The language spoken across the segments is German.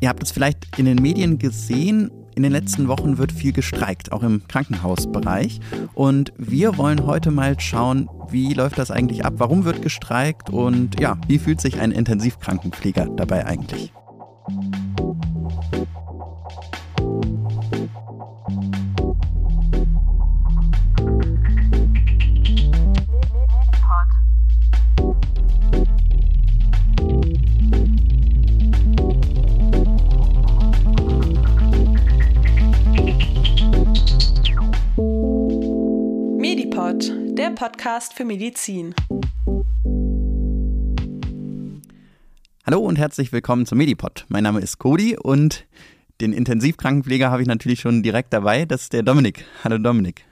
Ihr habt es vielleicht in den Medien gesehen. In den letzten Wochen wird viel gestreikt, auch im Krankenhausbereich. Und wir wollen heute mal schauen, wie läuft das eigentlich ab? Warum wird gestreikt? Und ja, wie fühlt sich ein Intensivkrankenpfleger dabei eigentlich? Podcast für Medizin. Hallo und herzlich willkommen zum Medipod. Mein Name ist Cody und den Intensivkrankenpfleger habe ich natürlich schon direkt dabei. Das ist der Dominik. Hallo Dominik.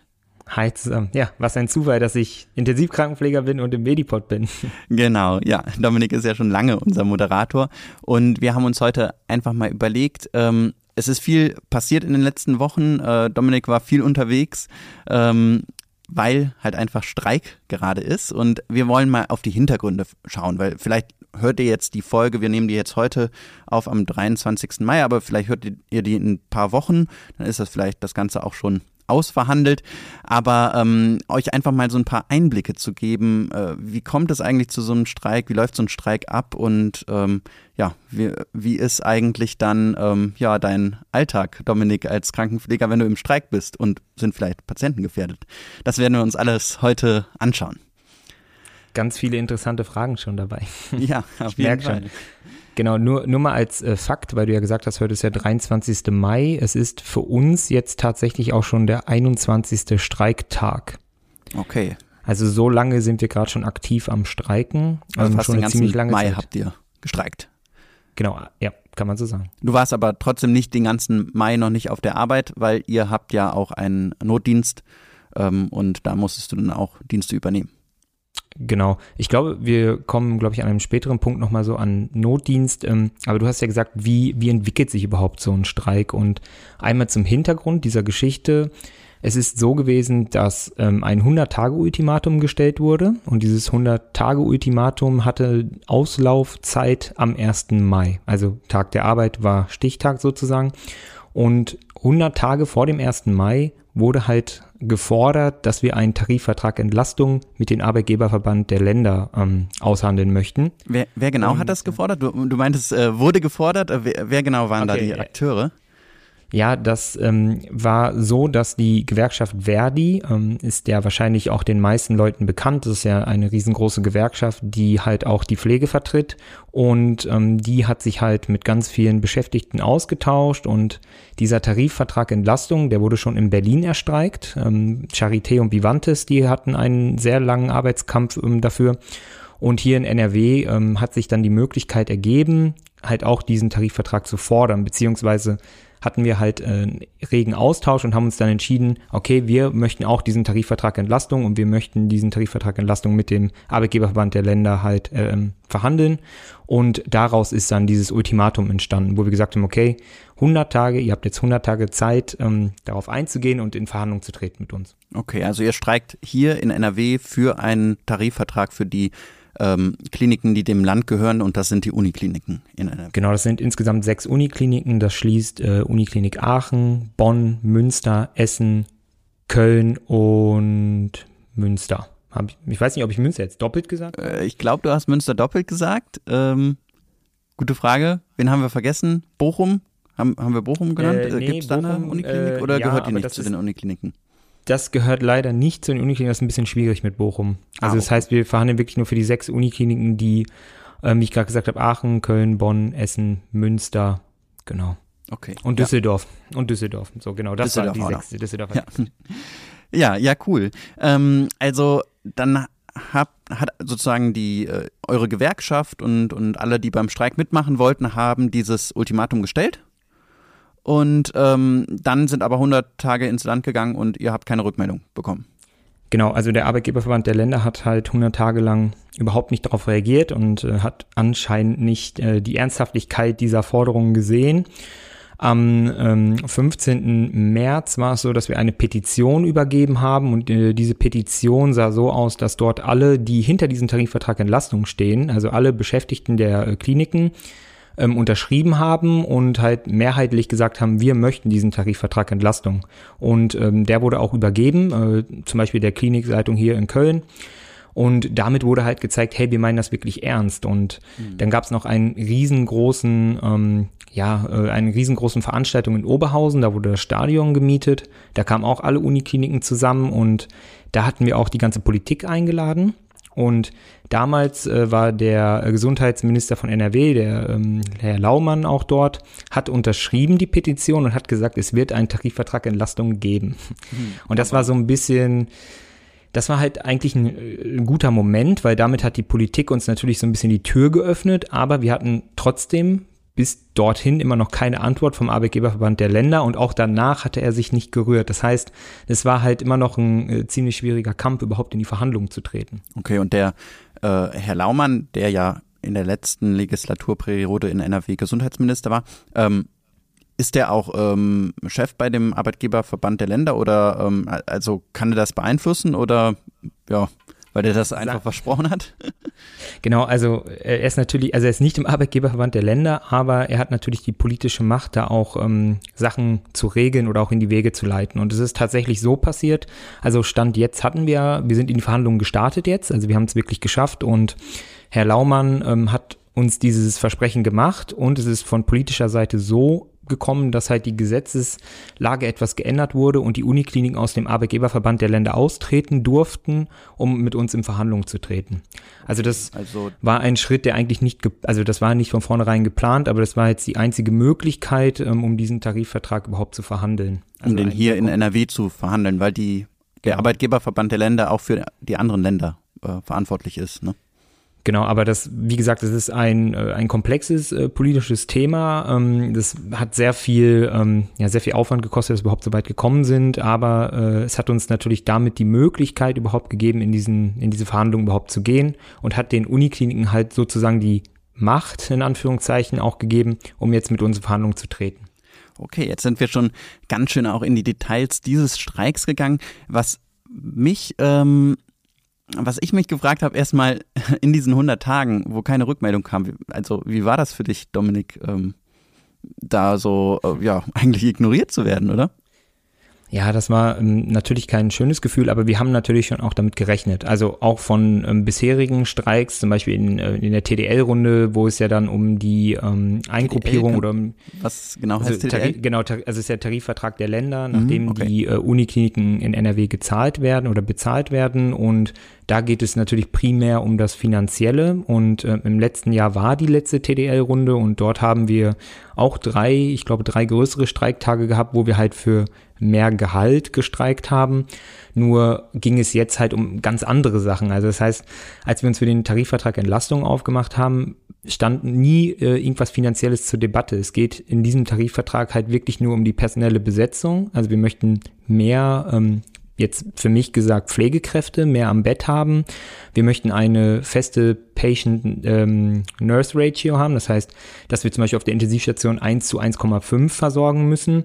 Hi zusammen. Ja, was ein Zufall, dass ich Intensivkrankenpfleger bin und im Medipod bin. Genau, ja. Dominik ist ja schon lange unser Moderator und wir haben uns heute einfach mal überlegt, ähm, es ist viel passiert in den letzten Wochen. Äh, Dominik war viel unterwegs. Ähm, weil halt einfach Streik gerade ist und wir wollen mal auf die Hintergründe schauen, weil vielleicht hört ihr jetzt die Folge, wir nehmen die jetzt heute auf am 23. Mai, aber vielleicht hört ihr die in ein paar Wochen, dann ist das vielleicht das Ganze auch schon ausverhandelt, aber ähm, euch einfach mal so ein paar Einblicke zu geben, äh, wie kommt es eigentlich zu so einem Streik, wie läuft so ein Streik ab und ähm, ja, wie, wie ist eigentlich dann ähm, ja dein Alltag, Dominik, als Krankenpfleger, wenn du im Streik bist und sind vielleicht Patienten gefährdet? Das werden wir uns alles heute anschauen. Ganz viele interessante Fragen schon dabei. Ja, auf ich jeden Fall. Schon. Genau, nur, nur mal als äh, Fakt, weil du ja gesagt hast, heute ist ja 23. Mai. Es ist für uns jetzt tatsächlich auch schon der 21. Streiktag. Okay. Also so lange sind wir gerade schon aktiv am Streiken. Also ähm, fast schon den ganzen ziemlich lange Mai Zeit. habt ihr gestreikt. Genau, ja, kann man so sagen. Du warst aber trotzdem nicht den ganzen Mai noch nicht auf der Arbeit, weil ihr habt ja auch einen Notdienst ähm, und da musstest du dann auch Dienste übernehmen. Genau. Ich glaube, wir kommen, glaube ich, an einem späteren Punkt nochmal so an Notdienst. Ähm, aber du hast ja gesagt, wie, wie entwickelt sich überhaupt so ein Streik? Und einmal zum Hintergrund dieser Geschichte. Es ist so gewesen, dass ähm, ein 100-Tage-Ultimatum gestellt wurde. Und dieses 100-Tage-Ultimatum hatte Auslaufzeit am 1. Mai. Also Tag der Arbeit war Stichtag sozusagen. Und 100 Tage vor dem 1. Mai wurde halt gefordert, dass wir einen Tarifvertrag Entlastung mit dem Arbeitgeberverband der Länder ähm, aushandeln möchten. Wer, wer genau Und, hat das gefordert? Du, du meintest, äh, wurde gefordert. Äh, wer, wer, genau waren okay, da die Akteure? Ja, das ähm, war so, dass die Gewerkschaft Verdi ähm, ist ja wahrscheinlich auch den meisten Leuten bekannt. Das ist ja eine riesengroße Gewerkschaft, die halt auch die Pflege vertritt und ähm, die hat sich halt mit ganz vielen Beschäftigten ausgetauscht und dieser Tarifvertrag Entlastung, der wurde schon in Berlin erstreikt. Ähm, Charité und Vivantes, die hatten einen sehr langen Arbeitskampf ähm, dafür. Und hier in NRW ähm, hat sich dann die Möglichkeit ergeben, halt auch diesen Tarifvertrag zu fordern, beziehungsweise hatten wir halt äh, regen Austausch und haben uns dann entschieden, okay, wir möchten auch diesen Tarifvertrag Entlastung und wir möchten diesen Tarifvertrag Entlastung mit dem Arbeitgeberverband der Länder halt äh, verhandeln. Und daraus ist dann dieses Ultimatum entstanden, wo wir gesagt haben, okay, 100 Tage, ihr habt jetzt 100 Tage Zeit, ähm, darauf einzugehen und in Verhandlungen zu treten mit uns. Okay, also ihr streikt hier in NRW für einen Tarifvertrag für die ähm, Kliniken, die dem Land gehören und das sind die Unikliniken in NRW. Genau, das sind insgesamt sechs Unikliniken. Das schließt äh, Uniklinik Aachen, Bonn, Münster, Essen, Köln und Münster. Ich, ich, weiß nicht, ob ich Münster jetzt doppelt gesagt habe. Äh, ich glaube, du hast Münster doppelt gesagt. Ähm, gute Frage. Wen haben wir vergessen? Bochum? Haben, haben wir Bochum genannt? Äh, nee, Gibt es da eine Uniklinik oder äh, ja, gehört die nicht zu den Unikliniken? Das gehört leider nicht zu den Unikliniken, das ist ein bisschen schwierig mit Bochum. Also ah, das heißt, wir verhandeln wirklich nur für die sechs Unikliniken, die, ähm, wie ich gerade gesagt habe, Aachen, Köln, Bonn, Essen, Münster, genau. Okay. Und Düsseldorf. Ja. Und Düsseldorf. So, genau, das Düsseldorf war die sechste. Düsseldorf. Ja. ja, ja, cool. Ähm, also dann hab, hat sozusagen die äh, eure Gewerkschaft und, und alle, die beim Streik mitmachen wollten, haben dieses Ultimatum gestellt und ähm, dann sind aber 100 Tage ins Land gegangen und ihr habt keine Rückmeldung bekommen. Genau, also der Arbeitgeberverband der Länder hat halt 100 Tage lang überhaupt nicht darauf reagiert und äh, hat anscheinend nicht äh, die Ernsthaftigkeit dieser Forderungen gesehen. Am ähm, 15. März war es so, dass wir eine Petition übergeben haben und äh, diese Petition sah so aus, dass dort alle, die hinter diesem Tarifvertrag Entlastung stehen, also alle Beschäftigten der äh, Kliniken, ähm, unterschrieben haben und halt mehrheitlich gesagt haben, wir möchten diesen Tarifvertrag Entlastung. Und ähm, der wurde auch übergeben, äh, zum Beispiel der Klinikleitung hier in Köln. Und damit wurde halt gezeigt, hey, wir meinen das wirklich ernst. Und mhm. dann gab es noch einen riesengroßen, ähm, ja, äh, eine riesengroßen Veranstaltung in Oberhausen, da wurde das Stadion gemietet. Da kamen auch alle Unikliniken zusammen und da hatten wir auch die ganze Politik eingeladen. Und damals äh, war der Gesundheitsminister von NRW, der ähm, Herr Laumann auch dort, hat unterschrieben die Petition und hat gesagt, es wird einen Tarifvertrag Entlastung geben. Mhm, und das war so ein bisschen, das war halt eigentlich ein, äh, ein, guter Moment, weil damit hat die Politik uns natürlich so ein bisschen die Tür geöffnet, aber wir hatten trotzdem bis dorthin immer noch keine Antwort vom Arbeitgeberverband der Länder und auch danach hatte er sich nicht gerührt. Das heißt, es war halt immer noch ein äh, ziemlich schwieriger Kampf, überhaupt in die Verhandlungen zu treten. Okay, und der äh, Herr Laumann, der ja in der letzten Legislaturperiode in NRW Gesundheitsminister war, ähm, ist der auch ähm, Chef bei dem Arbeitgeberverband der Länder oder ähm, also kann er das beeinflussen oder ja, weil der das einfach versprochen hat? Genau, also er ist natürlich, also er ist nicht im Arbeitgeberverband der Länder, aber er hat natürlich die politische Macht, da auch ähm, Sachen zu regeln oder auch in die Wege zu leiten. Und es ist tatsächlich so passiert. Also Stand jetzt hatten wir, wir sind in die Verhandlungen gestartet jetzt, also wir haben es wirklich geschafft und Herr Laumann ähm, hat uns dieses Versprechen gemacht und es ist von politischer Seite so gekommen, dass halt die Gesetzeslage etwas geändert wurde und die Unikliniken aus dem Arbeitgeberverband der Länder austreten durften, um mit uns in Verhandlungen zu treten. Also das also, war ein Schritt, der eigentlich nicht, also das war nicht von vornherein geplant, aber das war jetzt die einzige Möglichkeit, ähm, um diesen Tarifvertrag überhaupt zu verhandeln. Also um den hier in NRW zu verhandeln, weil die der genau. Arbeitgeberverband der Länder auch für die anderen Länder äh, verantwortlich ist. Ne? Genau, aber das, wie gesagt, das ist ein, äh, ein komplexes äh, politisches Thema. Ähm, das hat sehr viel, ähm, ja, sehr viel Aufwand gekostet, dass wir überhaupt so weit gekommen sind. Aber äh, es hat uns natürlich damit die Möglichkeit überhaupt gegeben, in diesen, in diese Verhandlungen überhaupt zu gehen und hat den Unikliniken halt sozusagen die Macht, in Anführungszeichen, auch gegeben, um jetzt mit uns in Verhandlungen zu treten. Okay, jetzt sind wir schon ganz schön auch in die Details dieses Streiks gegangen. Was mich ähm, was ich mich gefragt habe, erstmal in diesen 100 Tagen, wo keine Rückmeldung kam, also wie war das für dich, Dominik, ähm, da so, äh, ja, eigentlich ignoriert zu werden, oder? Ja, das war ähm, natürlich kein schönes Gefühl, aber wir haben natürlich schon auch damit gerechnet. Also auch von ähm, bisherigen Streiks, zum Beispiel in, äh, in der TDL-Runde, wo es ja dann um die ähm, Eingruppierung oder um was genau also heißt TDL? Tarif, genau, also es ist der Tarifvertrag der Länder, nachdem mhm, okay. die äh, Unikliniken in NRW gezahlt werden oder bezahlt werden und da geht es natürlich primär um das Finanzielle und äh, im letzten Jahr war die letzte TDL-Runde und dort haben wir auch drei, ich glaube drei größere Streiktage gehabt, wo wir halt für mehr Gehalt gestreikt haben. Nur ging es jetzt halt um ganz andere Sachen. Also das heißt, als wir uns für den Tarifvertrag Entlastung aufgemacht haben, stand nie äh, irgendwas Finanzielles zur Debatte. Es geht in diesem Tarifvertrag halt wirklich nur um die personelle Besetzung. Also wir möchten mehr ähm, jetzt für mich gesagt Pflegekräfte mehr am Bett haben. Wir möchten eine feste Patient-Nurse-Ratio ähm, haben. Das heißt, dass wir zum Beispiel auf der Intensivstation 1 zu 1,5 versorgen müssen.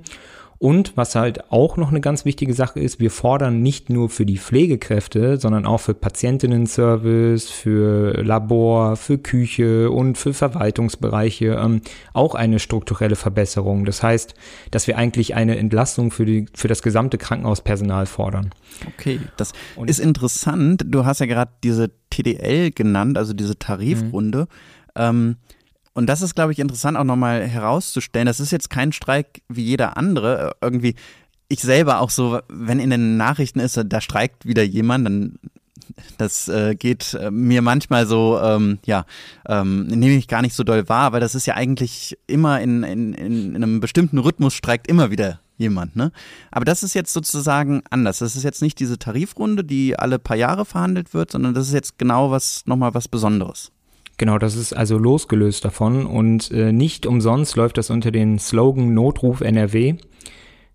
Und was halt auch noch eine ganz wichtige Sache ist, wir fordern nicht nur für die Pflegekräfte, sondern auch für Patientinnen-Service, für Labor, für Küche und für Verwaltungsbereiche ähm, auch eine strukturelle Verbesserung. Das heißt, dass wir eigentlich eine Entlastung für, die, für das gesamte Krankenhauspersonal fordern. Okay, das und ist interessant. Du hast ja gerade diese TDL genannt, also diese Tarifrunde. Mhm. Ähm, und das ist, glaube ich, interessant auch nochmal herauszustellen. Das ist jetzt kein Streik wie jeder andere. Irgendwie, ich selber auch so, wenn in den Nachrichten ist, da streikt wieder jemand, dann das äh, geht äh, mir manchmal so, ähm, ja, ähm, nehme ich gar nicht so doll wahr, weil das ist ja eigentlich immer in, in, in einem bestimmten Rhythmus streikt immer wieder jemand, ne? Aber das ist jetzt sozusagen anders. Das ist jetzt nicht diese Tarifrunde, die alle paar Jahre verhandelt wird, sondern das ist jetzt genau was, nochmal was Besonderes. Genau, das ist also losgelöst davon. Und äh, nicht umsonst läuft das unter den Slogan Notruf NRW.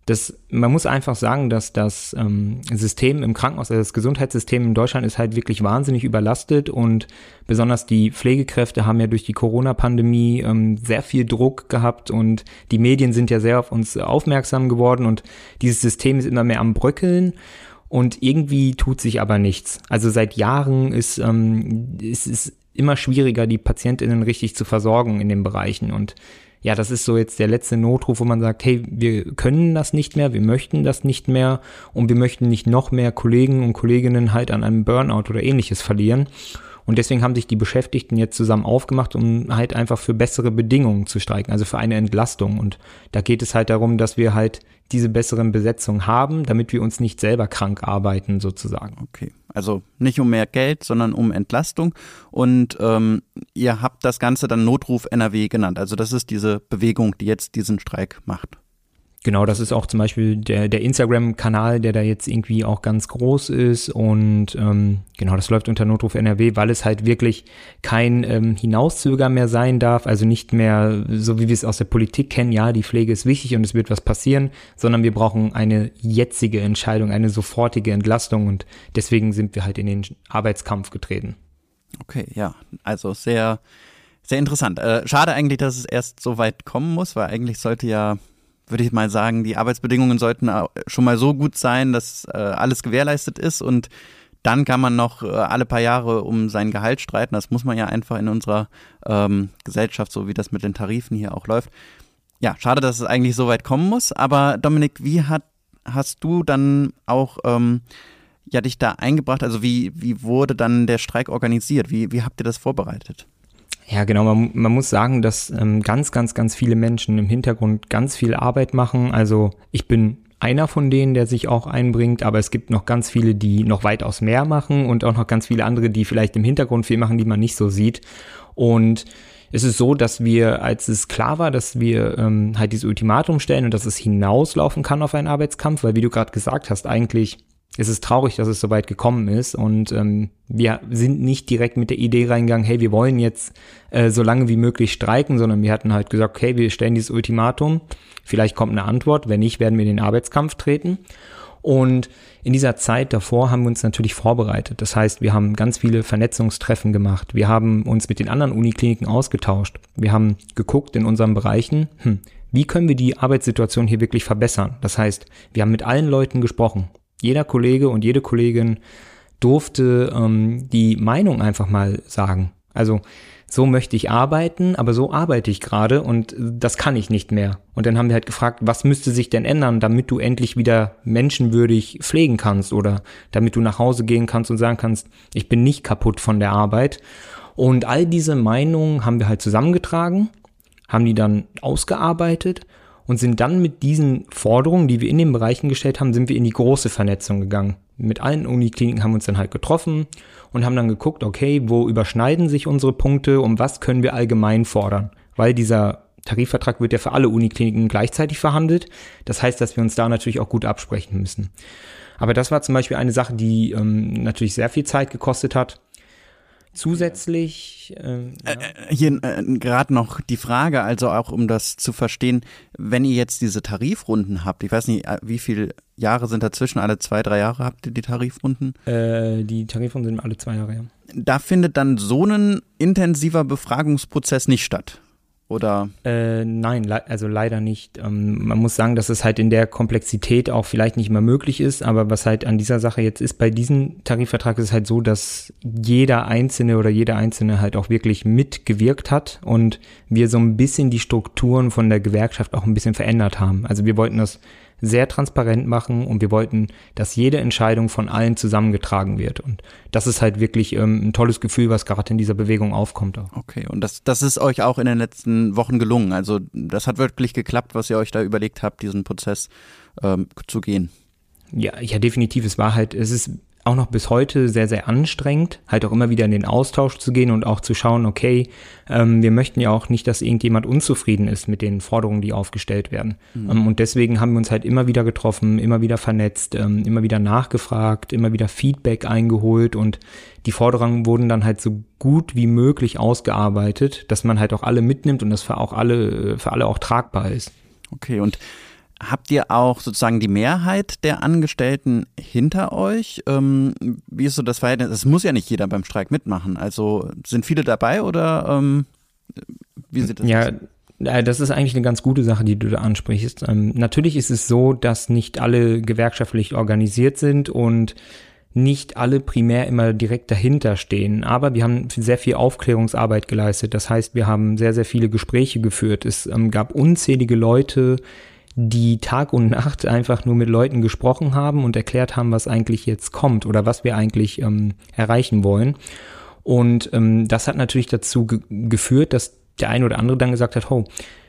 das, man muss einfach sagen, dass das ähm, System im Krankenhaus, also das Gesundheitssystem in Deutschland ist halt wirklich wahnsinnig überlastet. Und besonders die Pflegekräfte haben ja durch die Corona-Pandemie ähm, sehr viel Druck gehabt. Und die Medien sind ja sehr auf uns aufmerksam geworden. Und dieses System ist immer mehr am Bröckeln. Und irgendwie tut sich aber nichts. Also seit Jahren ist, ähm, ist es immer schwieriger, die PatientInnen richtig zu versorgen in den Bereichen und ja, das ist so jetzt der letzte Notruf, wo man sagt, hey, wir können das nicht mehr, wir möchten das nicht mehr und wir möchten nicht noch mehr Kollegen und Kolleginnen halt an einem Burnout oder ähnliches verlieren. Und deswegen haben sich die Beschäftigten jetzt zusammen aufgemacht, um halt einfach für bessere Bedingungen zu streiken, also für eine Entlastung. Und da geht es halt darum, dass wir halt diese besseren Besetzungen haben, damit wir uns nicht selber krank arbeiten, sozusagen. Okay, also nicht um mehr Geld, sondern um Entlastung. Und ähm, ihr habt das Ganze dann Notruf NRW genannt. Also das ist diese Bewegung, die jetzt diesen Streik macht. Genau, das ist auch zum Beispiel der, der Instagram-Kanal, der da jetzt irgendwie auch ganz groß ist und ähm, genau, das läuft unter Notruf NRW, weil es halt wirklich kein ähm, Hinauszöger mehr sein darf, also nicht mehr so wie wir es aus der Politik kennen, ja, die Pflege ist wichtig und es wird was passieren, sondern wir brauchen eine jetzige Entscheidung, eine sofortige Entlastung und deswegen sind wir halt in den Arbeitskampf getreten. Okay, ja, also sehr, sehr interessant. Äh, schade eigentlich, dass es erst so weit kommen muss, weil eigentlich sollte ja würde ich mal sagen, die Arbeitsbedingungen sollten schon mal so gut sein, dass äh, alles gewährleistet ist und dann kann man noch äh, alle paar Jahre um sein Gehalt streiten. Das muss man ja einfach in unserer ähm, Gesellschaft, so wie das mit den Tarifen hier auch läuft. Ja, schade, dass es eigentlich so weit kommen muss. Aber Dominik, wie hat, hast du dann auch ähm, ja dich da eingebracht? Also wie, wie wurde dann der Streik organisiert? Wie, wie habt ihr das vorbereitet? Ja, genau. Man, man muss sagen, dass ähm, ganz, ganz, ganz viele Menschen im Hintergrund ganz viel Arbeit machen. Also ich bin einer von denen, der sich auch einbringt, aber es gibt noch ganz viele, die noch weitaus mehr machen und auch noch ganz viele andere, die vielleicht im Hintergrund viel machen, die man nicht so sieht. Und es ist so, dass wir, als es klar war, dass wir ähm, halt dieses Ultimatum stellen und dass es hinauslaufen kann auf einen Arbeitskampf, weil wie du gerade gesagt hast, eigentlich es ist traurig, dass es so weit gekommen ist und ähm, wir sind nicht direkt mit der Idee reingegangen, hey, wir wollen jetzt äh, so lange wie möglich streiken, sondern wir hatten halt gesagt, okay, wir stellen dieses Ultimatum, vielleicht kommt eine Antwort, wenn nicht, werden wir in den Arbeitskampf treten. Und in dieser Zeit davor haben wir uns natürlich vorbereitet. Das heißt, wir haben ganz viele Vernetzungstreffen gemacht. Wir haben uns mit den anderen Unikliniken ausgetauscht. Wir haben geguckt in unseren Bereichen, hm, wie können wir die Arbeitssituation hier wirklich verbessern? Das heißt, wir haben mit allen Leuten gesprochen jeder Kollege und jede Kollegin durfte ähm, die Meinung einfach mal sagen. Also so möchte ich arbeiten, aber so arbeite ich gerade und das kann ich nicht mehr. Und dann haben wir halt gefragt, was müsste sich denn ändern, damit du endlich wieder menschenwürdig pflegen kannst oder damit du nach Hause gehen kannst und sagen kannst, ich bin nicht kaputt von der Arbeit. Und all diese Meinungen haben wir halt zusammengetragen, haben die dann ausgearbeitet und sind dann mit diesen Forderungen, die wir in den Bereichen gestellt haben, sind wir in die große Vernetzung gegangen. Mit allen Unikliniken haben wir uns dann halt getroffen und haben dann geguckt, okay, wo überschneiden sich unsere Punkte und was können wir allgemein fordern? Weil dieser Tarifvertrag wird ja für alle Unikliniken gleichzeitig verhandelt. Das heißt, dass wir uns da natürlich auch gut absprechen müssen. Aber das war zum Beispiel eine Sache, die ähm, natürlich sehr viel Zeit gekostet hat. Zusätzlich ähm, ja. äh, äh hier äh, gerade noch die Frage, also auch um das zu verstehen, wenn ihr jetzt diese Tarifrunden habt, ich weiß nicht, äh, wie viele Jahre sind dazwischen, alle zwei, drei Jahre habt ihr die Tarifrunden? Äh, die Tarifrunden sind alle zwei Jahre, ja. Da findet dann so ein intensiver Befragungsprozess nicht statt. Oder? Äh, nein, le also leider nicht. Ähm, man muss sagen, dass es halt in der Komplexität auch vielleicht nicht mehr möglich ist, aber was halt an dieser Sache jetzt ist, bei diesem Tarifvertrag ist es halt so, dass jeder Einzelne oder jeder Einzelne halt auch wirklich mitgewirkt hat und wir so ein bisschen die Strukturen von der Gewerkschaft auch ein bisschen verändert haben. Also wir wollten das sehr transparent machen und wir wollten, dass jede Entscheidung von allen zusammengetragen wird. Und das ist halt wirklich ähm, ein tolles Gefühl, was gerade in dieser Bewegung aufkommt. Auch. Okay, und das, das ist euch auch in den letzten Wochen gelungen. Also das hat wirklich geklappt, was ihr euch da überlegt habt, diesen Prozess ähm, zu gehen. Ja, ja, definitiv. Es war halt, es ist auch noch bis heute sehr, sehr anstrengend, halt auch immer wieder in den Austausch zu gehen und auch zu schauen, okay, ähm, wir möchten ja auch nicht, dass irgendjemand unzufrieden ist mit den Forderungen, die aufgestellt werden. Mhm. Ähm, und deswegen haben wir uns halt immer wieder getroffen, immer wieder vernetzt, ähm, immer wieder nachgefragt, immer wieder Feedback eingeholt und die Forderungen wurden dann halt so gut wie möglich ausgearbeitet, dass man halt auch alle mitnimmt und das für auch alle, für alle auch tragbar ist. Okay, und habt ihr auch sozusagen die Mehrheit der Angestellten hinter euch? Ähm, wie ist so das Verhältnis? Es muss ja nicht jeder beim Streik mitmachen. Also sind viele dabei oder ähm, wie sieht das ja, aus? Ja, das ist eigentlich eine ganz gute Sache, die du da ansprichst. Ähm, natürlich ist es so, dass nicht alle gewerkschaftlich organisiert sind und nicht alle primär immer direkt dahinter stehen. Aber wir haben sehr viel Aufklärungsarbeit geleistet. Das heißt, wir haben sehr, sehr viele Gespräche geführt. Es ähm, gab unzählige Leute, die Tag und Nacht einfach nur mit Leuten gesprochen haben und erklärt haben, was eigentlich jetzt kommt oder was wir eigentlich ähm, erreichen wollen. Und ähm, das hat natürlich dazu ge geführt, dass der eine oder andere dann gesagt hat, oh,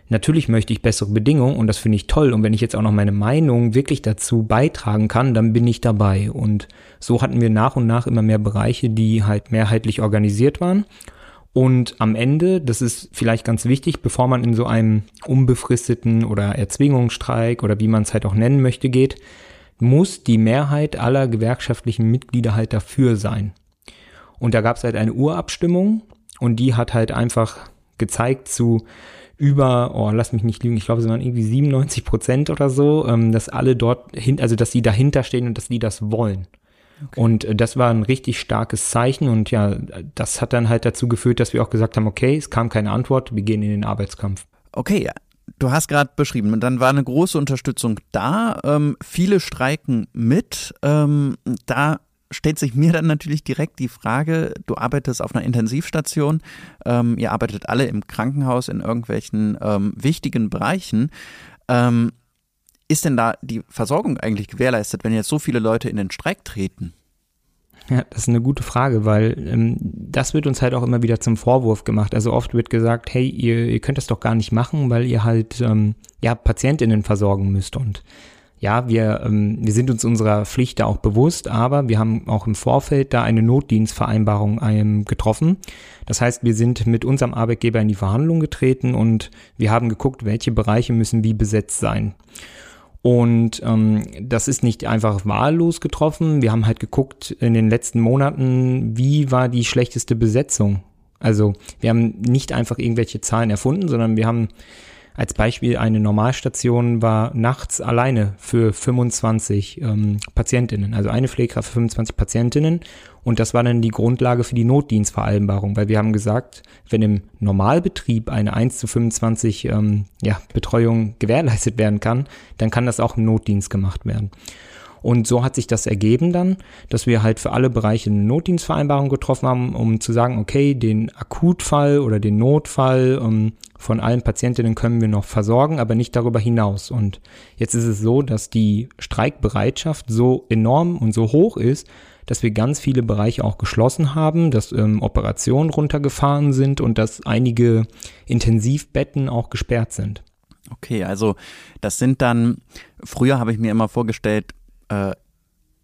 natürlich möchte ich bessere Bedingungen und das finde ich toll. Und wenn ich jetzt auch noch meine Meinung wirklich dazu beitragen kann, dann bin ich dabei. Und so hatten wir nach und nach immer mehr Bereiche, die halt mehrheitlich organisiert waren. Und am Ende, das ist vielleicht ganz wichtig, bevor man in so einem unbefristeten oder Erzwingungsstreik oder wie man es halt auch nennen möchte geht, muss die Mehrheit aller gewerkschaftlichen Mitglieder halt dafür sein. Und da gab es halt eine Urabstimmung und die hat halt einfach gezeigt zu über, oh, lass mich nicht lügen, ich glaube, es waren irgendwie 97 Prozent oder so, ähm, dass alle dort hin, also dass sie dahinter stehen und dass die das wollen. Okay. Und äh, das war ein richtig starkes Zeichen und ja, das hat dann halt dazu geführt, dass wir auch gesagt haben, okay, es kam keine Antwort, wir gehen in den Arbeitskampf. Okay, du hast gerade beschrieben, dann war eine große Unterstützung da. Ähm, viele streiken mit. Ähm, da stellt sich mir dann natürlich direkt die Frage, du arbeitest auf einer Intensivstation, ähm, ihr arbeitet alle im Krankenhaus in irgendwelchen ähm, wichtigen Bereichen. Ist denn da die Versorgung eigentlich gewährleistet, wenn jetzt so viele Leute in den Streik treten? Ja, das ist eine gute Frage, weil ähm, das wird uns halt auch immer wieder zum Vorwurf gemacht. Also oft wird gesagt, hey, ihr, ihr könnt das doch gar nicht machen, weil ihr halt ähm, ja Patientinnen versorgen müsst. Und ja, wir, ähm, wir sind uns unserer Pflicht da auch bewusst, aber wir haben auch im Vorfeld da eine Notdienstvereinbarung ähm, getroffen. Das heißt, wir sind mit unserem Arbeitgeber in die Verhandlung getreten und wir haben geguckt, welche Bereiche müssen wie besetzt sein. Und ähm, das ist nicht einfach wahllos getroffen. Wir haben halt geguckt in den letzten Monaten, wie war die schlechteste Besetzung. Also wir haben nicht einfach irgendwelche Zahlen erfunden, sondern wir haben als Beispiel eine Normalstation war nachts alleine für 25 ähm, Patientinnen, also eine Pflegekraft für 25 Patientinnen. Und das war dann die Grundlage für die Notdienstvereinbarung, weil wir haben gesagt, wenn im Normalbetrieb eine 1 zu 25 ähm, ja, Betreuung gewährleistet werden kann, dann kann das auch im Notdienst gemacht werden. Und so hat sich das ergeben dann, dass wir halt für alle Bereiche eine Notdienstvereinbarung getroffen haben, um zu sagen, okay, den Akutfall oder den Notfall um, ähm, von allen Patientinnen können wir noch versorgen, aber nicht darüber hinaus. Und jetzt ist es so, dass die Streikbereitschaft so enorm und so hoch ist, dass wir ganz viele Bereiche auch geschlossen haben, dass ähm, Operationen runtergefahren sind und dass einige Intensivbetten auch gesperrt sind. Okay, also das sind dann, früher habe ich mir immer vorgestellt, äh,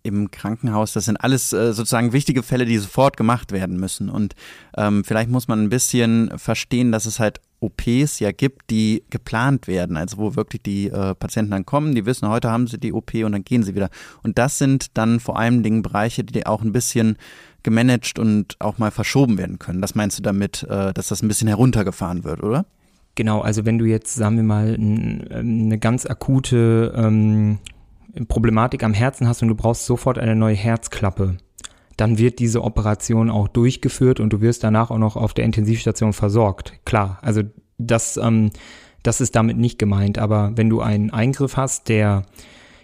im Krankenhaus, das sind alles äh, sozusagen wichtige Fälle, die sofort gemacht werden müssen. Und ähm, vielleicht muss man ein bisschen verstehen, dass es halt OPs ja gibt, die geplant werden, also wo wirklich die äh, Patienten dann kommen, die wissen, heute haben sie die OP und dann gehen sie wieder. Und das sind dann vor allem Dingen Bereiche, die auch ein bisschen gemanagt und auch mal verschoben werden können. Das meinst du damit, äh, dass das ein bisschen heruntergefahren wird, oder? Genau, also wenn du jetzt, sagen wir mal, eine ganz akute ähm, Problematik am Herzen hast und du brauchst sofort eine neue Herzklappe, dann wird diese Operation auch durchgeführt und du wirst danach auch noch auf der Intensivstation versorgt. Klar, also das, ähm, das ist damit nicht gemeint, aber wenn du einen Eingriff hast, der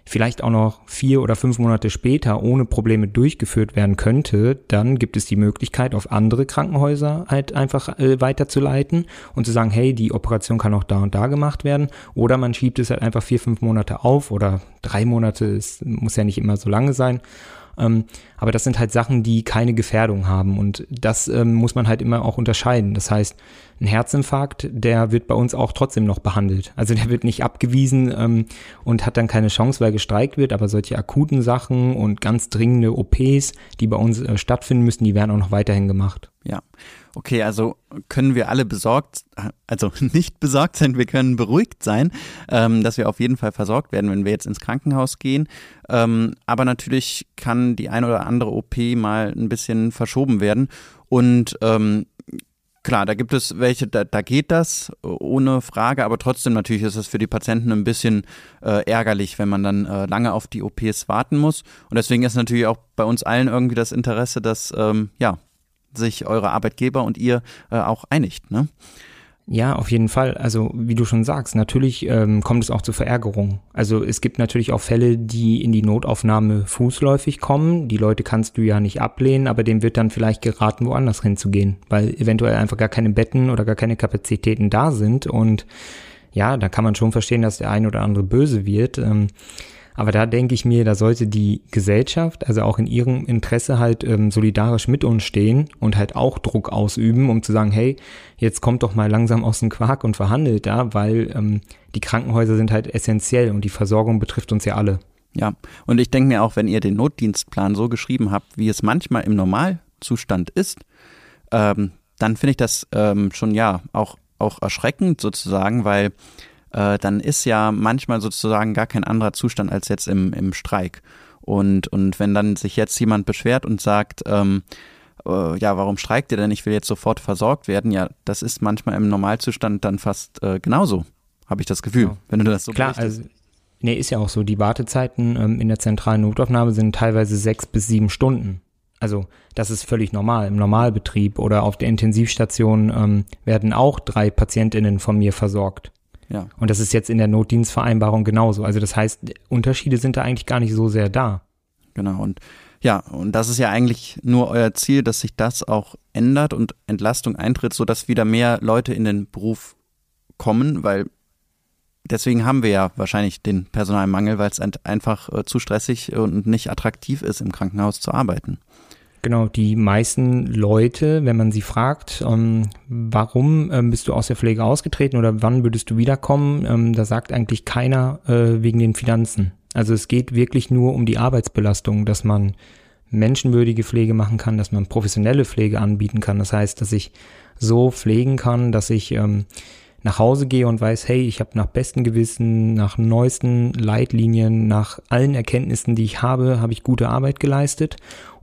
vielleicht auch noch vier oder fünf Monate später ohne Probleme durchgeführt werden könnte, dann gibt es die Möglichkeit, auf andere Krankenhäuser halt einfach äh, weiterzuleiten und zu sagen, hey, die Operation kann auch da und da gemacht werden. Oder man schiebt es halt einfach vier, fünf Monate auf oder drei Monate, es muss ja nicht immer so lange sein. Ähm, aber das sind halt Sachen, die keine Gefährdung haben und das ähm, muss man halt immer auch unterscheiden. Das heißt, ein Herzinfarkt, der wird bei uns auch trotzdem noch behandelt. Also der wird nicht abgewiesen ähm, und hat dann keine Chance, weil gestreikt wird, aber solche akuten Sachen und ganz dringende OPs, die bei uns äh, stattfinden müssen, die werden auch noch weiterhin gemacht. Ja. Okay, also können wir alle besorgt, also nicht besorgt sein, wir können beruhigt sein, ähm, dass wir auf jeden Fall versorgt werden, wenn wir jetzt ins Krankenhaus gehen. Ähm, aber natürlich kann die ein oder andere OP mal ein bisschen verschoben werden. Und ähm, Klar, da gibt es welche, da, da geht das ohne Frage, aber trotzdem natürlich ist es für die Patienten ein bisschen äh, ärgerlich, wenn man dann äh, lange auf die OPs warten muss. Und deswegen ist natürlich auch bei uns allen irgendwie das Interesse, dass ähm, ja sich eure Arbeitgeber und ihr äh, auch einigt. Ne? Ja, auf jeden Fall. Also wie du schon sagst, natürlich ähm, kommt es auch zu Verärgerung. Also es gibt natürlich auch Fälle, die in die Notaufnahme fußläufig kommen. Die Leute kannst du ja nicht ablehnen, aber dem wird dann vielleicht geraten, woanders hinzugehen, weil eventuell einfach gar keine Betten oder gar keine Kapazitäten da sind. Und ja, da kann man schon verstehen, dass der ein oder andere böse wird. Ähm, aber da denke ich mir, da sollte die Gesellschaft, also auch in ihrem Interesse halt ähm, solidarisch mit uns stehen und halt auch Druck ausüben, um zu sagen, hey, jetzt kommt doch mal langsam aus dem Quark und verhandelt da, weil ähm, die Krankenhäuser sind halt essentiell und die Versorgung betrifft uns ja alle. Ja, und ich denke mir auch, wenn ihr den Notdienstplan so geschrieben habt, wie es manchmal im Normalzustand ist, ähm, dann finde ich das ähm, schon ja auch, auch erschreckend sozusagen, weil äh, dann ist ja manchmal sozusagen gar kein anderer Zustand als jetzt im, im Streik. Und, und wenn dann sich jetzt jemand beschwert und sagt, ähm, äh, ja, warum streikt ihr denn? Ich will jetzt sofort versorgt werden. Ja, das ist manchmal im Normalzustand dann fast äh, genauso, habe ich das Gefühl, ja. wenn du das so Klar, also Nee, ist ja auch so. Die Wartezeiten ähm, in der zentralen Notaufnahme sind teilweise sechs bis sieben Stunden. Also das ist völlig normal im Normalbetrieb oder auf der Intensivstation ähm, werden auch drei Patientinnen von mir versorgt. Ja. Und das ist jetzt in der Notdienstvereinbarung genauso. Also das heißt, Unterschiede sind da eigentlich gar nicht so sehr da. Genau. Und ja, und das ist ja eigentlich nur euer Ziel, dass sich das auch ändert und Entlastung eintritt, sodass wieder mehr Leute in den Beruf kommen, weil deswegen haben wir ja wahrscheinlich den Personalmangel, weil es einfach äh, zu stressig und nicht attraktiv ist, im Krankenhaus zu arbeiten. Genau, die meisten Leute, wenn man sie fragt, ähm, warum ähm, bist du aus der Pflege ausgetreten oder wann würdest du wiederkommen, ähm, da sagt eigentlich keiner äh, wegen den Finanzen. Also es geht wirklich nur um die Arbeitsbelastung, dass man menschenwürdige Pflege machen kann, dass man professionelle Pflege anbieten kann. Das heißt, dass ich so pflegen kann, dass ich ähm, nach Hause gehe und weiß, hey, ich habe nach bestem Gewissen, nach neuesten Leitlinien, nach allen Erkenntnissen, die ich habe, habe ich gute Arbeit geleistet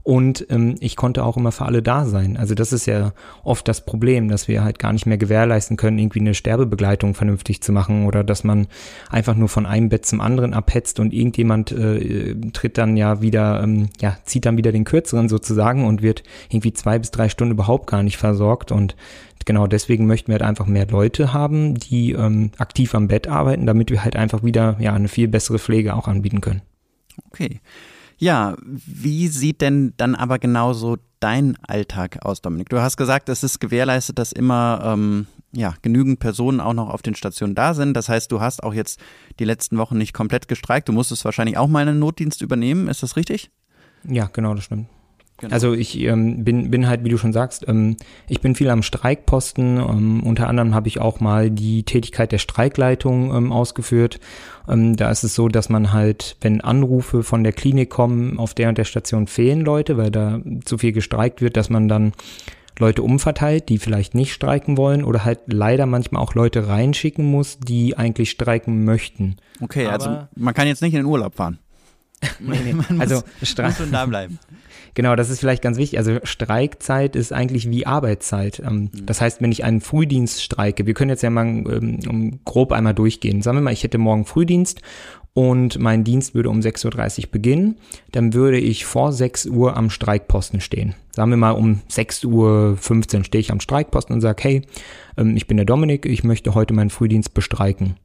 und ähm, ich konnte auch immer für alle da sein. Also das ist ja oft das Problem, dass wir halt gar nicht mehr gewährleisten können, irgendwie eine Sterbebegleitung vernünftig zu machen oder dass man einfach nur von einem Bett zum anderen abhetzt und irgendjemand äh, tritt dann ja wieder, ähm, ja, zieht dann wieder den kürzeren sozusagen und wird irgendwie zwei bis drei Stunden überhaupt gar nicht versorgt und genau deswegen möchten wir halt einfach mehr Leute haben, die ähm, aktiv am Bett arbeiten, damit wir halt einfach wieder ja eine viel bessere Pflege auch anbieten können. Okay. Ja, wie sieht denn dann aber genauso dein Alltag aus, Dominik? Du hast gesagt, es ist gewährleistet, dass immer ähm, ja, genügend Personen auch noch auf den Stationen da sind. Das heißt, du hast auch jetzt die letzten Wochen nicht komplett gestreikt. Du musstest wahrscheinlich auch mal einen Notdienst übernehmen. Ist das richtig? Ja, genau, das stimmt. Genau. Also ich ähm, bin, bin halt, wie du schon sagst, ähm, ich bin viel am Streikposten. Ähm, unter anderem habe ich auch mal die Tätigkeit der Streikleitung ähm, ausgeführt. Ähm, da ist es so, dass man halt, wenn Anrufe von der Klinik kommen, auf der und der Station fehlen Leute, weil da zu viel gestreikt wird, dass man dann Leute umverteilt, die vielleicht nicht streiken wollen oder halt leider manchmal auch Leute reinschicken muss, die eigentlich streiken möchten. Okay, also Aber also man kann jetzt nicht in den Urlaub fahren. nee, nee. Man also muss, muss da bleiben. Genau, das ist vielleicht ganz wichtig. Also Streikzeit ist eigentlich wie Arbeitszeit. Ähm, mhm. Das heißt, wenn ich einen Frühdienst streike, wir können jetzt ja mal ähm, grob einmal durchgehen. Sagen wir mal, ich hätte morgen Frühdienst und mein Dienst würde um 6.30 Uhr beginnen, dann würde ich vor 6 Uhr am Streikposten stehen. Sagen wir mal, um 6.15 Uhr stehe ich am Streikposten und sage, hey, ähm, ich bin der Dominik, ich möchte heute meinen Frühdienst bestreiken.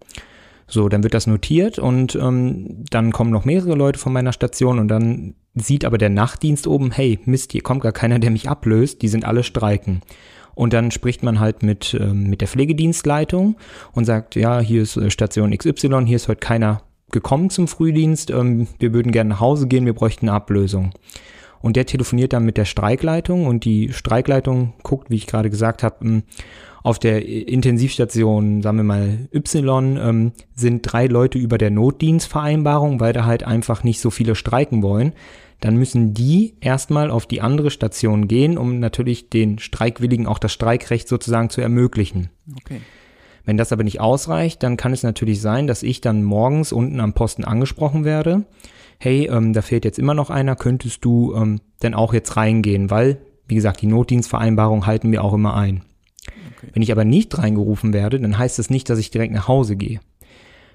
So, dann wird das notiert und ähm, dann kommen noch mehrere Leute von meiner Station und dann sieht aber der Nachtdienst oben, hey, Mist, hier kommt gar keiner, der mich ablöst, die sind alle streiken. Und dann spricht man halt mit, ähm, mit der Pflegedienstleitung und sagt, ja, hier ist äh, Station XY, hier ist heute keiner gekommen zum Frühdienst, ähm, wir würden gerne nach Hause gehen, wir bräuchten eine Ablösung. Und der telefoniert dann mit der Streikleitung und die Streikleitung guckt, wie ich gerade gesagt habe, hm, auf der Intensivstation, sagen wir mal Y, ähm, sind drei Leute über der Notdienstvereinbarung, weil da halt einfach nicht so viele streiken wollen. Dann müssen die erstmal auf die andere Station gehen, um natürlich den Streikwilligen auch das Streikrecht sozusagen zu ermöglichen. Okay. Wenn das aber nicht ausreicht, dann kann es natürlich sein, dass ich dann morgens unten am Posten angesprochen werde. Hey, ähm, da fehlt jetzt immer noch einer, könntest du ähm, denn auch jetzt reingehen, weil, wie gesagt, die Notdienstvereinbarung halten wir auch immer ein. Okay. Wenn ich aber nicht reingerufen werde, dann heißt das nicht, dass ich direkt nach Hause gehe.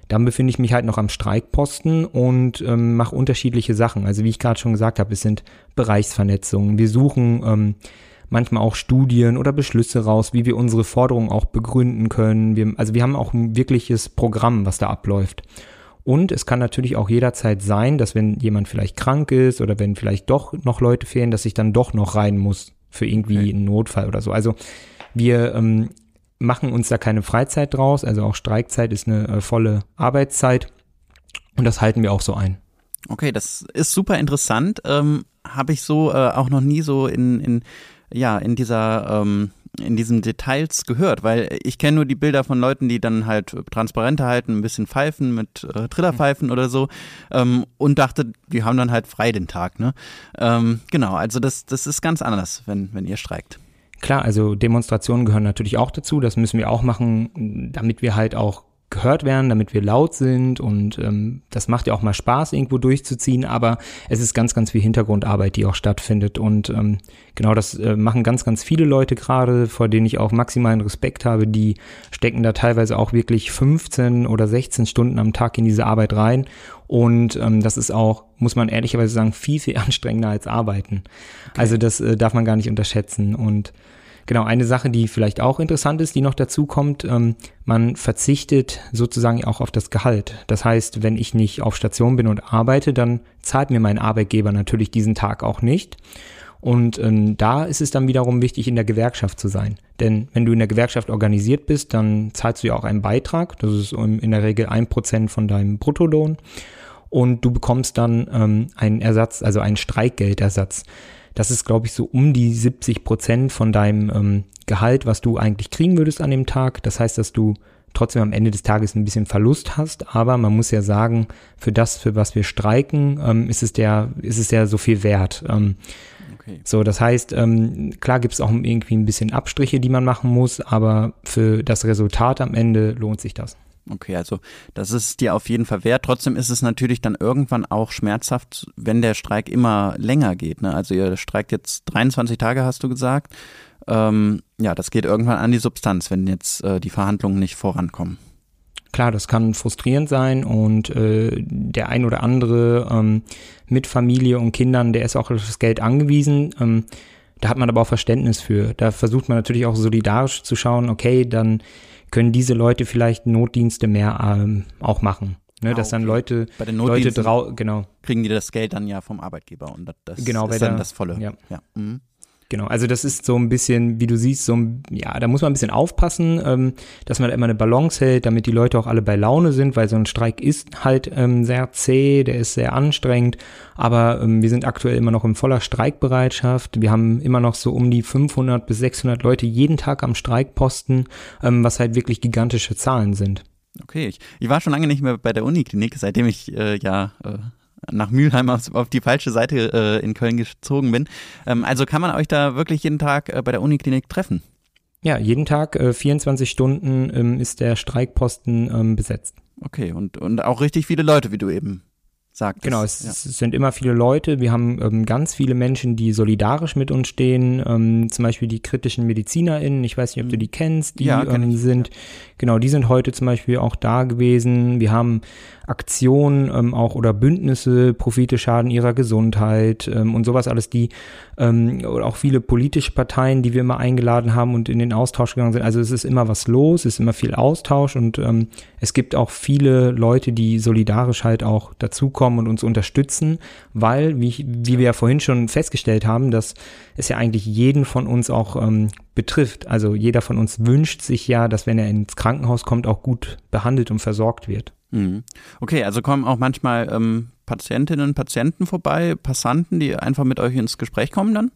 Dann befinde ich mich halt noch am Streikposten und ähm, mache unterschiedliche Sachen. Also wie ich gerade schon gesagt habe, es sind Bereichsvernetzungen. Wir suchen ähm, manchmal auch Studien oder Beschlüsse raus, wie wir unsere Forderungen auch begründen können. Wir, also wir haben auch ein wirkliches Programm, was da abläuft. Und es kann natürlich auch jederzeit sein, dass wenn jemand vielleicht krank ist oder wenn vielleicht doch noch Leute fehlen, dass ich dann doch noch rein muss für irgendwie okay. einen Notfall oder so. Also wir ähm, machen uns da keine Freizeit draus. Also auch Streikzeit ist eine äh, volle Arbeitszeit. Und das halten wir auch so ein. Okay, das ist super interessant. Ähm, Habe ich so äh, auch noch nie so in, in ja, in dieser ähm, in diesen Details gehört, weil ich kenne nur die Bilder von Leuten, die dann halt Transparente halten, ein bisschen pfeifen mit äh, Trillerpfeifen mhm. oder so ähm, und dachte, die haben dann halt frei den Tag. Ne? Ähm, genau, also das, das ist ganz anders, wenn, wenn ihr streikt. Klar, also Demonstrationen gehören natürlich auch dazu, das müssen wir auch machen, damit wir halt auch gehört werden, damit wir laut sind und ähm, das macht ja auch mal Spaß, irgendwo durchzuziehen, aber es ist ganz, ganz viel Hintergrundarbeit, die auch stattfindet und ähm, genau das äh, machen ganz, ganz viele Leute gerade, vor denen ich auch maximalen Respekt habe, die stecken da teilweise auch wirklich 15 oder 16 Stunden am Tag in diese Arbeit rein und ähm, das ist auch, muss man ehrlicherweise sagen, viel, viel anstrengender als Arbeiten. Okay. Also das äh, darf man gar nicht unterschätzen und Genau, eine Sache, die vielleicht auch interessant ist, die noch dazu kommt, ähm, man verzichtet sozusagen auch auf das Gehalt. Das heißt, wenn ich nicht auf Station bin und arbeite, dann zahlt mir mein Arbeitgeber natürlich diesen Tag auch nicht. Und ähm, da ist es dann wiederum wichtig, in der Gewerkschaft zu sein. Denn wenn du in der Gewerkschaft organisiert bist, dann zahlst du ja auch einen Beitrag. Das ist in der Regel ein Prozent von deinem Bruttolohn. Und du bekommst dann ähm, einen Ersatz, also einen Streikgeldersatz. Das ist, glaube ich, so um die 70 Prozent von deinem ähm, Gehalt, was du eigentlich kriegen würdest an dem Tag. Das heißt, dass du trotzdem am Ende des Tages ein bisschen Verlust hast, aber man muss ja sagen, für das, für was wir streiken, ähm, ist es der, ist es ja so viel wert. Ähm, okay. So, das heißt, ähm, klar gibt es auch irgendwie ein bisschen Abstriche, die man machen muss, aber für das Resultat am Ende lohnt sich das. Okay, also das ist dir auf jeden Fall wert. Trotzdem ist es natürlich dann irgendwann auch schmerzhaft, wenn der Streik immer länger geht. Ne? Also ihr streikt jetzt 23 Tage, hast du gesagt. Ähm, ja, das geht irgendwann an die Substanz, wenn jetzt äh, die Verhandlungen nicht vorankommen. Klar, das kann frustrierend sein und äh, der ein oder andere ähm, mit Familie und Kindern, der ist auch auf das Geld angewiesen. Ähm, da hat man aber auch Verständnis für. Da versucht man natürlich auch solidarisch zu schauen, okay, dann können diese Leute vielleicht Notdienste mehr ähm, auch machen. Ne, ah, dass dann Leute, Bei den Leute drau genau. kriegen die das Geld dann ja vom Arbeitgeber und das, genau, ist dann der, das volle. Ja. ja. Mhm. Genau, also das ist so ein bisschen, wie du siehst, so ein, ja, da muss man ein bisschen aufpassen, ähm, dass man immer eine Balance hält, damit die Leute auch alle bei Laune sind, weil so ein Streik ist halt ähm, sehr zäh, der ist sehr anstrengend, aber ähm, wir sind aktuell immer noch in voller Streikbereitschaft. Wir haben immer noch so um die 500 bis 600 Leute jeden Tag am Streikposten, ähm, was halt wirklich gigantische Zahlen sind. Okay, ich, ich war schon lange nicht mehr bei der Uniklinik, seitdem ich äh, ja äh, nach Mülheim auf, die falsche Seite äh, in Köln gezogen bin. Ähm, also kann man euch da wirklich jeden Tag äh, bei der Uniklinik treffen? Ja, jeden Tag äh, 24 Stunden ähm, ist der Streikposten ähm, besetzt. Okay, und, und auch richtig viele Leute, wie du eben sagt. Genau, es, ja. sind immer viele Leute. Wir haben ähm, ganz viele Menschen, die solidarisch mit uns stehen. Ähm, zum Beispiel die kritischen MedizinerInnen. Ich weiß nicht, ob du die kennst. Die ja, ähm, sind, ja. genau, die sind heute zum Beispiel auch da gewesen. Wir haben Aktionen ähm, auch oder Bündnisse, Profite schaden ihrer Gesundheit ähm, und sowas alles, die ähm, auch viele politische Parteien, die wir immer eingeladen haben und in den Austausch gegangen sind. Also es ist immer was los, es ist immer viel Austausch und ähm, es gibt auch viele Leute, die solidarisch halt auch dazukommen und uns unterstützen, weil, wie, wie wir ja vorhin schon festgestellt haben, dass es ja eigentlich jeden von uns auch ähm, betrifft. Also jeder von uns wünscht sich ja, dass wenn er ins Krankenhaus kommt, auch gut behandelt und versorgt wird. Mhm. Okay, also kommen auch manchmal ähm, Patientinnen und Patienten vorbei, Passanten, die einfach mit euch ins Gespräch kommen dann?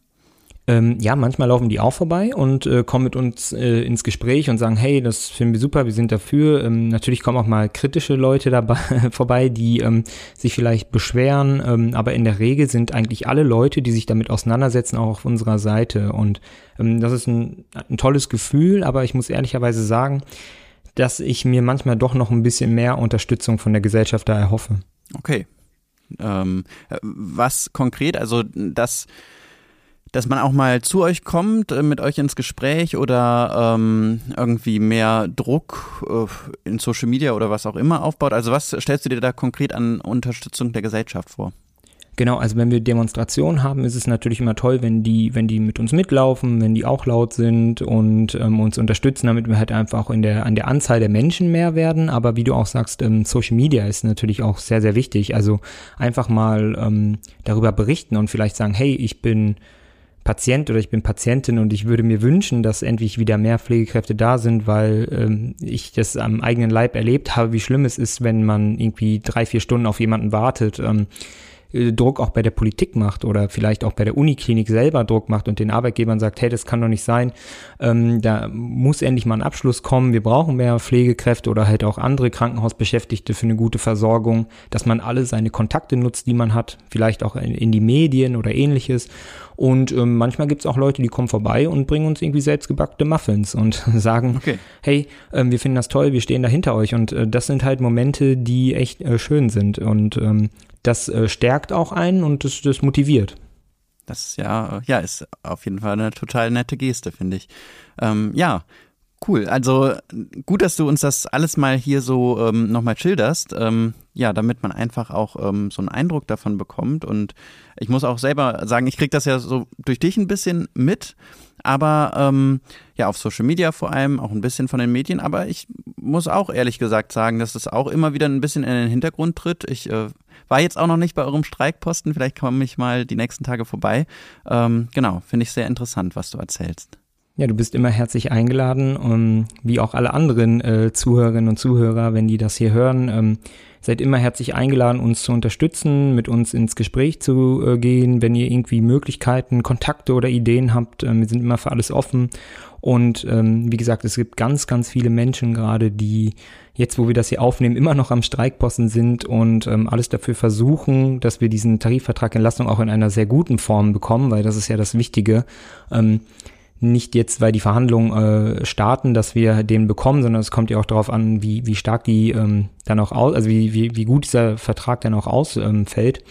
Ähm, ja, manchmal laufen die auch vorbei und äh, kommen mit uns äh, ins Gespräch und sagen, hey, das finden wir super, wir sind dafür. Ähm, natürlich kommen auch mal kritische Leute dabei vorbei, die ähm, sich vielleicht beschweren, ähm, aber in der Regel sind eigentlich alle Leute, die sich damit auseinandersetzen, auch auf unserer Seite. Und ähm, das ist ein, ein tolles Gefühl, aber ich muss ehrlicherweise sagen, dass ich mir manchmal doch noch ein bisschen mehr Unterstützung von der Gesellschaft da erhoffe. Okay. Ähm, was konkret, also das dass man auch mal zu euch kommt, äh, mit euch ins Gespräch oder ähm, irgendwie mehr Druck äh, in Social Media oder was auch immer aufbaut? Also was stellst du dir da konkret an Unterstützung der Gesellschaft vor? Genau, also wenn wir Demonstrationen haben, ist es natürlich immer toll, wenn die, wenn die mit uns mitlaufen, wenn die auch laut sind und ähm, uns unterstützen, damit wir halt einfach in der, an der Anzahl der Menschen mehr werden. Aber wie du auch sagst, ähm, Social Media ist natürlich auch sehr, sehr wichtig. Also einfach mal ähm, darüber berichten und vielleicht sagen, hey, ich bin Patient oder ich bin Patientin und ich würde mir wünschen, dass endlich wieder mehr Pflegekräfte da sind, weil ähm, ich das am eigenen Leib erlebt habe, wie schlimm es ist, wenn man irgendwie drei, vier Stunden auf jemanden wartet. Ähm, äh, Druck auch bei der Politik macht oder vielleicht auch bei der Uniklinik selber Druck macht und den Arbeitgebern sagt, hey, das kann doch nicht sein, ähm, da muss endlich mal ein Abschluss kommen, wir brauchen mehr Pflegekräfte oder halt auch andere Krankenhausbeschäftigte für eine gute Versorgung, dass man alle seine Kontakte nutzt, die man hat, vielleicht auch in, in die Medien oder ähnliches. Und ähm, manchmal gibt es auch Leute, die kommen vorbei und bringen uns irgendwie selbstgebackte Muffins und sagen, okay. hey, ähm, wir finden das toll, wir stehen da hinter euch. Und äh, das sind halt Momente, die echt äh, schön sind. Und ähm, das äh, stärkt auch einen und das, das motiviert. Das ist ja, ja, ist auf jeden Fall eine total nette Geste, finde ich. Ähm, ja, cool. Also gut, dass du uns das alles mal hier so ähm, nochmal schilderst. Ähm, ja, damit man einfach auch ähm, so einen Eindruck davon bekommt. Und ich muss auch selber sagen, ich kriege das ja so durch dich ein bisschen mit aber ähm, ja, auf Social Media vor allem, auch ein bisschen von den Medien. Aber ich muss auch ehrlich gesagt sagen, dass es auch immer wieder ein bisschen in den Hintergrund tritt. Ich äh, war jetzt auch noch nicht bei eurem Streikposten, vielleicht komme ich mal die nächsten Tage vorbei. Ähm, genau, finde ich sehr interessant, was du erzählst. Ja, du bist immer herzlich eingeladen, um, wie auch alle anderen äh, Zuhörerinnen und Zuhörer, wenn die das hier hören. Ähm, seid immer herzlich eingeladen, uns zu unterstützen, mit uns ins Gespräch zu äh, gehen, wenn ihr irgendwie Möglichkeiten, Kontakte oder Ideen habt. Äh, wir sind immer für alles offen. Und ähm, wie gesagt, es gibt ganz, ganz viele Menschen gerade, die jetzt, wo wir das hier aufnehmen, immer noch am Streikposten sind und ähm, alles dafür versuchen, dass wir diesen Tarifvertrag Entlastung auch in einer sehr guten Form bekommen, weil das ist ja das Wichtige. Ähm, nicht jetzt, weil die Verhandlungen äh, starten, dass wir den bekommen, sondern es kommt ja auch darauf an, wie, wie stark die ähm, dann auch aus, also wie, wie, wie gut dieser Vertrag dann auch ausfällt.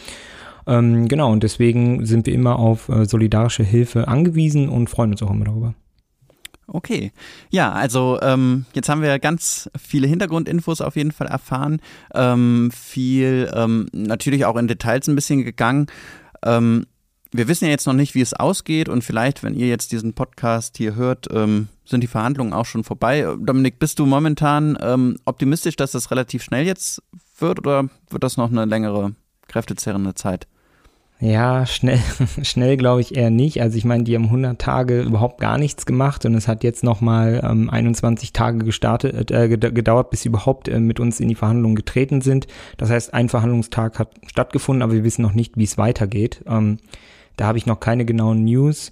Ähm, genau, und deswegen sind wir immer auf äh, solidarische Hilfe angewiesen und freuen uns auch immer darüber. Okay. Ja, also ähm, jetzt haben wir ganz viele Hintergrundinfos auf jeden Fall erfahren. Ähm, viel ähm, natürlich auch in Details ein bisschen gegangen. Ähm, wir wissen ja jetzt noch nicht, wie es ausgeht und vielleicht, wenn ihr jetzt diesen Podcast hier hört, ähm, sind die Verhandlungen auch schon vorbei. Dominik, bist du momentan ähm, optimistisch, dass das relativ schnell jetzt wird oder wird das noch eine längere, kräftezerrende Zeit? Ja, schnell, schnell glaube ich eher nicht. Also ich meine, die haben 100 Tage überhaupt gar nichts gemacht und es hat jetzt nochmal ähm, 21 Tage gestartet, äh, gedauert, bis sie überhaupt äh, mit uns in die Verhandlungen getreten sind. Das heißt, ein Verhandlungstag hat stattgefunden, aber wir wissen noch nicht, wie es weitergeht. Ähm, da habe ich noch keine genauen News.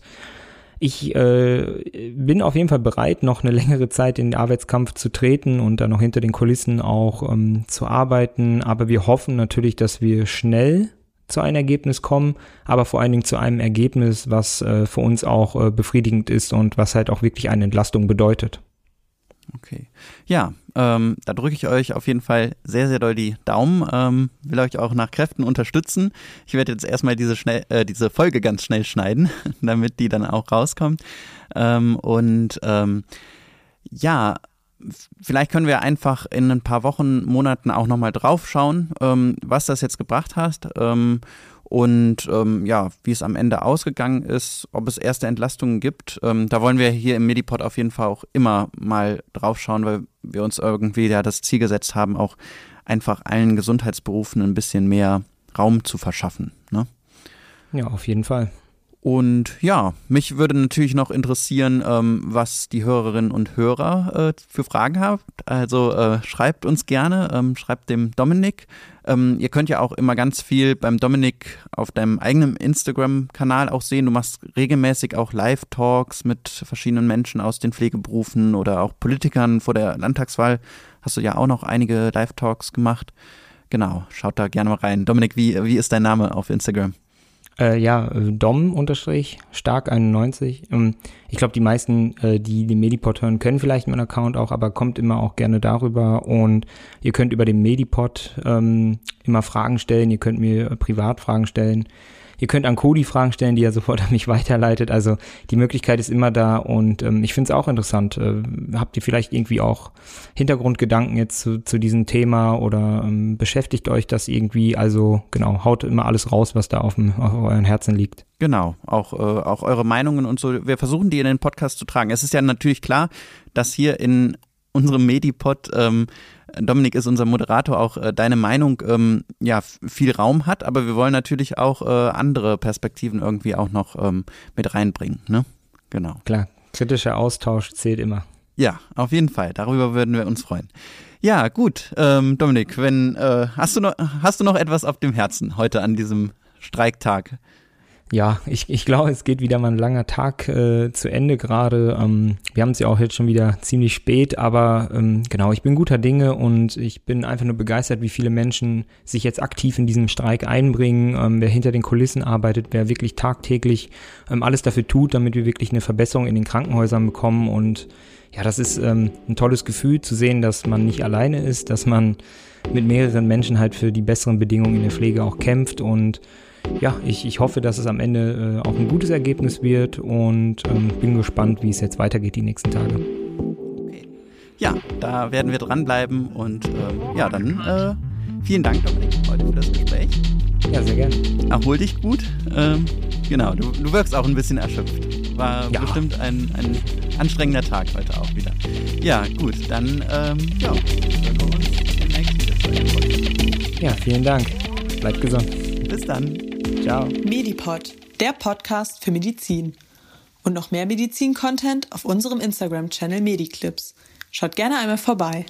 Ich äh, bin auf jeden Fall bereit, noch eine längere Zeit in den Arbeitskampf zu treten und dann noch hinter den Kulissen auch ähm, zu arbeiten. Aber wir hoffen natürlich, dass wir schnell zu einem Ergebnis kommen, aber vor allen Dingen zu einem Ergebnis, was äh, für uns auch äh, befriedigend ist und was halt auch wirklich eine Entlastung bedeutet. Okay. Ja, ähm, da drücke ich euch auf jeden Fall sehr, sehr doll die Daumen. Ähm, will euch auch nach Kräften unterstützen. Ich werde jetzt erstmal diese, schnell, äh, diese Folge ganz schnell schneiden, damit die dann auch rauskommt. Ähm, und ähm, ja, vielleicht können wir einfach in ein paar Wochen, Monaten auch nochmal drauf schauen, ähm, was das jetzt gebracht hat. Ähm, und ähm, ja, wie es am Ende ausgegangen ist, ob es erste Entlastungen gibt. Ähm, da wollen wir hier im Medipod auf jeden Fall auch immer mal drauf schauen, weil wir uns irgendwie ja das Ziel gesetzt haben, auch einfach allen Gesundheitsberufen ein bisschen mehr Raum zu verschaffen. Ne? Ja, auf jeden Fall. Und ja, mich würde natürlich noch interessieren, ähm, was die Hörerinnen und Hörer äh, für Fragen habt. Also äh, schreibt uns gerne, ähm, schreibt dem Dominik. Ähm, ihr könnt ja auch immer ganz viel beim Dominik auf deinem eigenen Instagram-Kanal auch sehen. Du machst regelmäßig auch Live-Talks mit verschiedenen Menschen aus den Pflegeberufen oder auch Politikern vor der Landtagswahl. Hast du ja auch noch einige Live-Talks gemacht. Genau, schaut da gerne mal rein. Dominik, wie, wie ist dein Name auf Instagram? Äh, ja, äh, Dom unterstrich, stark 91. Ähm, ich glaube, die meisten, äh, die den Medipod hören, können vielleicht meinen Account auch, aber kommt immer auch gerne darüber. Und ihr könnt über den Medipod ähm, immer Fragen stellen, ihr könnt mir privat Fragen stellen. Ihr könnt an Cody Fragen stellen, die er sofort an mich weiterleitet. Also die Möglichkeit ist immer da und ähm, ich finde es auch interessant. Äh, habt ihr vielleicht irgendwie auch Hintergrundgedanken jetzt zu, zu diesem Thema oder ähm, beschäftigt euch das irgendwie? Also genau, haut immer alles raus, was da auf, dem, auf euren Herzen liegt. Genau, auch, äh, auch eure Meinungen und so. Wir versuchen die in den Podcast zu tragen. Es ist ja natürlich klar, dass hier in unserem Medipod ähm, Dominik ist unser Moderator, auch äh, deine Meinung ähm, ja viel Raum hat, aber wir wollen natürlich auch äh, andere Perspektiven irgendwie auch noch ähm, mit reinbringen. Ne? Genau. Klar, kritischer Austausch zählt immer. Ja, auf jeden Fall. Darüber würden wir uns freuen. Ja, gut, ähm, Dominik, wenn äh, hast du noch hast du noch etwas auf dem Herzen heute an diesem Streiktag? Ja, ich, ich glaube, es geht wieder mal ein langer Tag äh, zu Ende gerade. Ähm, wir haben es ja auch jetzt schon wieder ziemlich spät, aber ähm, genau, ich bin guter Dinge und ich bin einfach nur begeistert, wie viele Menschen sich jetzt aktiv in diesem Streik einbringen, ähm, wer hinter den Kulissen arbeitet, wer wirklich tagtäglich ähm, alles dafür tut, damit wir wirklich eine Verbesserung in den Krankenhäusern bekommen. Und ja, das ist ähm, ein tolles Gefühl zu sehen, dass man nicht alleine ist, dass man mit mehreren Menschen halt für die besseren Bedingungen in der Pflege auch kämpft und ja, ich, ich hoffe, dass es am Ende äh, auch ein gutes Ergebnis wird und ähm, bin gespannt, wie es jetzt weitergeht die nächsten Tage. Okay. Ja, da werden wir dranbleiben und äh, ja, dann äh, vielen Dank, Dominik, heute für das Gespräch. Ja, sehr gerne. Erhol dich gut. Ähm, genau, du, du wirkst auch ein bisschen erschöpft. War ja. bestimmt ein, ein anstrengender Tag heute auch wieder. Ja, gut, dann ähm, ja, hören wir uns demnächst wieder. Ja, vielen Dank. Bleibt gesund. Bis dann. Ciao. Medipod, der Podcast für Medizin. Und noch mehr Medizin-Content auf unserem Instagram-Channel Mediclips. Schaut gerne einmal vorbei.